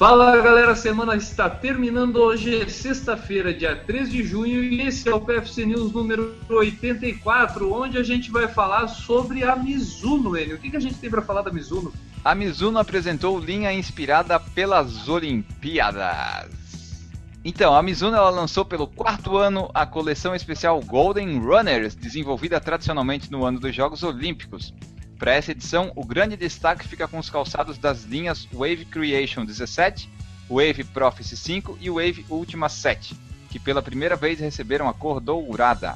Fala galera, a semana está terminando hoje, é sexta-feira, dia 3 de junho, e esse é o PFC News número 84, onde a gente vai falar sobre a Mizuno, Enio. O que, que a gente tem para falar da Mizuno? A Mizuno apresentou linha inspirada pelas Olimpíadas. Então, a Mizuno lançou pelo quarto ano a coleção especial Golden Runners, desenvolvida tradicionalmente no ano dos Jogos Olímpicos. Para essa edição, o grande destaque fica com os calçados das linhas Wave Creation 17, Wave Prophecy 5 e Wave Ultima 7, que pela primeira vez receberam a cor dourada.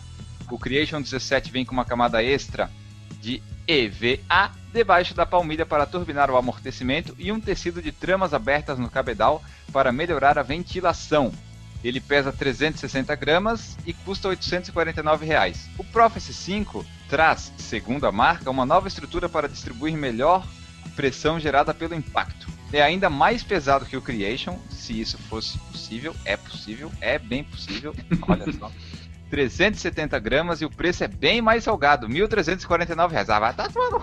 O Creation 17 vem com uma camada extra de EVA debaixo da palmilha para turbinar o amortecimento e um tecido de tramas abertas no cabedal para melhorar a ventilação. Ele pesa 360 gramas e custa 849 reais. O Prophecy 5 traz, segundo a marca, uma nova estrutura para distribuir melhor pressão gerada pelo impacto. É ainda mais pesado que o Creation, se isso fosse possível, é possível, é bem possível. Olha só. 370 gramas e o preço é bem mais salgado, 1.349 reais. Ah, vai tá tomando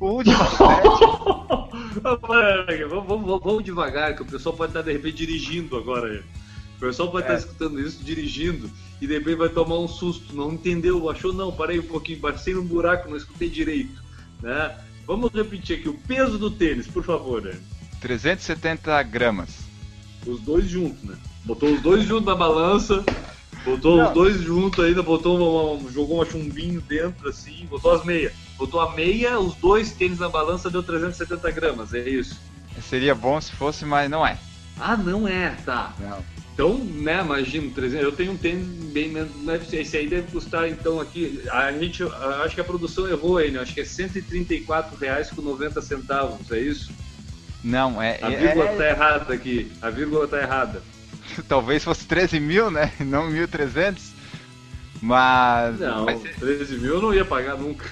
o último vamos, vamos, vamos devagar, que o pessoal pode estar de repente dirigindo agora. O pessoal é. estar escutando isso dirigindo e de repente vai tomar um susto, não entendeu, achou não, parei um pouquinho, passei num buraco, não escutei direito. Né? Vamos repetir aqui o peso do tênis, por favor. Né? 370 gramas. Os dois juntos, né? Botou os dois juntos na balança, botou não. os dois juntos ainda, botou uma, jogou um chumbinho dentro assim, botou as meias. Botou a meia, os dois tênis na balança deu 370 gramas, é isso. Seria bom se fosse, mas não é. Ah, não é, tá. Não. Então, né, imagino, 300, eu tenho um tênis bem menos, né, esse aí deve custar, então, aqui, a gente, acho que a produção errou aí, né, acho que é 134 reais com 90 centavos, é isso? Não, é... A vírgula é, tá errada aqui, a vírgula tá errada. Talvez fosse 13 mil, né, não 1.300, mas... Não, mas... 13 mil eu não ia pagar nunca.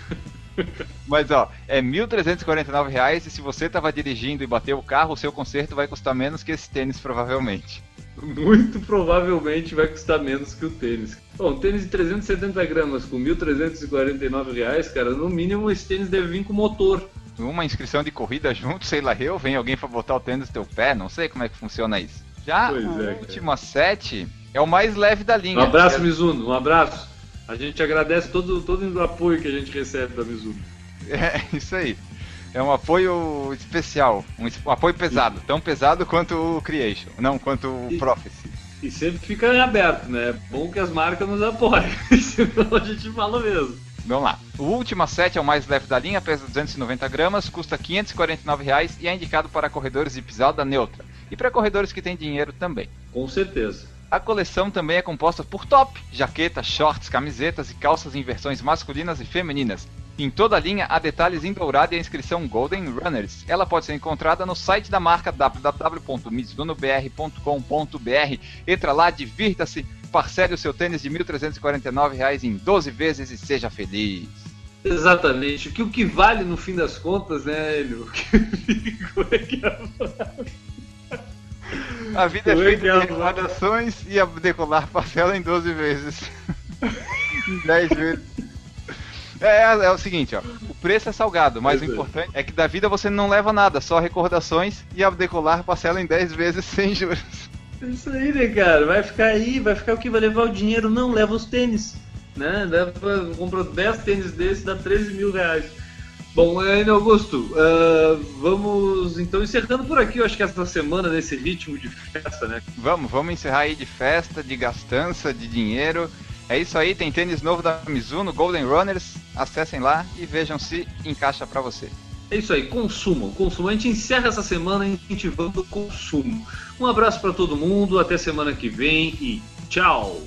Mas ó, é R$ 1.349 e se você tava dirigindo e bateu o carro, o seu conserto vai custar menos que esse tênis provavelmente muito provavelmente vai custar menos que o tênis. Bom, um tênis de 370 gramas com 1.349 reais, cara, no mínimo esse tênis deve vir com motor. Uma inscrição de corrida junto, sei lá eu, vem alguém para botar o tênis no teu pé, não sei como é que funciona isso. Já pois o é, último set é o mais leve da linha. Um abraço. Mizuno, um abraço. A gente agradece todo, todo o apoio que a gente recebe da Mizuno. É, isso aí. É um apoio especial, um apoio pesado, tão pesado quanto o Creation, não quanto o e, Prophecy. E sempre fica em aberto, né? Bom que as marcas nos apoiem, senão a gente fala mesmo. Vamos lá. O Ultima 7 é o mais leve da linha, pesa 290 gramas, custa 549 reais e é indicado para corredores de pisada neutra. E para corredores que têm dinheiro também. Com certeza. A coleção também é composta por top, jaquetas, shorts, camisetas e calças em versões masculinas e femininas, em toda a linha há detalhes em dourado e a inscrição Golden Runners. Ela pode ser encontrada no site da marca www.mizunobr.com.br. Entra lá, divirta-se, parcele o seu tênis de R$ 1.349 em 12 vezes e seja feliz. Exatamente. O que, o que vale no fim das contas, né, Hélio? é que é a vida é feita de recordações e a decolar parcela em 12 vezes. em 10 vezes. É, é, o seguinte, ó. O preço é salgado, mas o importante é que da vida você não leva nada, só recordações e ao decolar parcela em 10 vezes sem juros. Isso aí, né, cara? Vai ficar aí, vai ficar o que? Vai levar o dinheiro? Não, leva os tênis. Né? Leva, comprou 10 tênis desses, dá 13 mil reais. Bom, Ainda Augusto, uh, vamos então encerrando por aqui, eu acho que essa semana, nesse ritmo de festa, né? Vamos, vamos encerrar aí de festa, de gastança, de dinheiro. É isso aí, tem tênis novo da Mizuno, Golden Runners. Acessem lá e vejam se encaixa para você. É isso aí, consumam, consumam. A gente encerra essa semana incentivando o consumo. Um abraço para todo mundo, até semana que vem e tchau!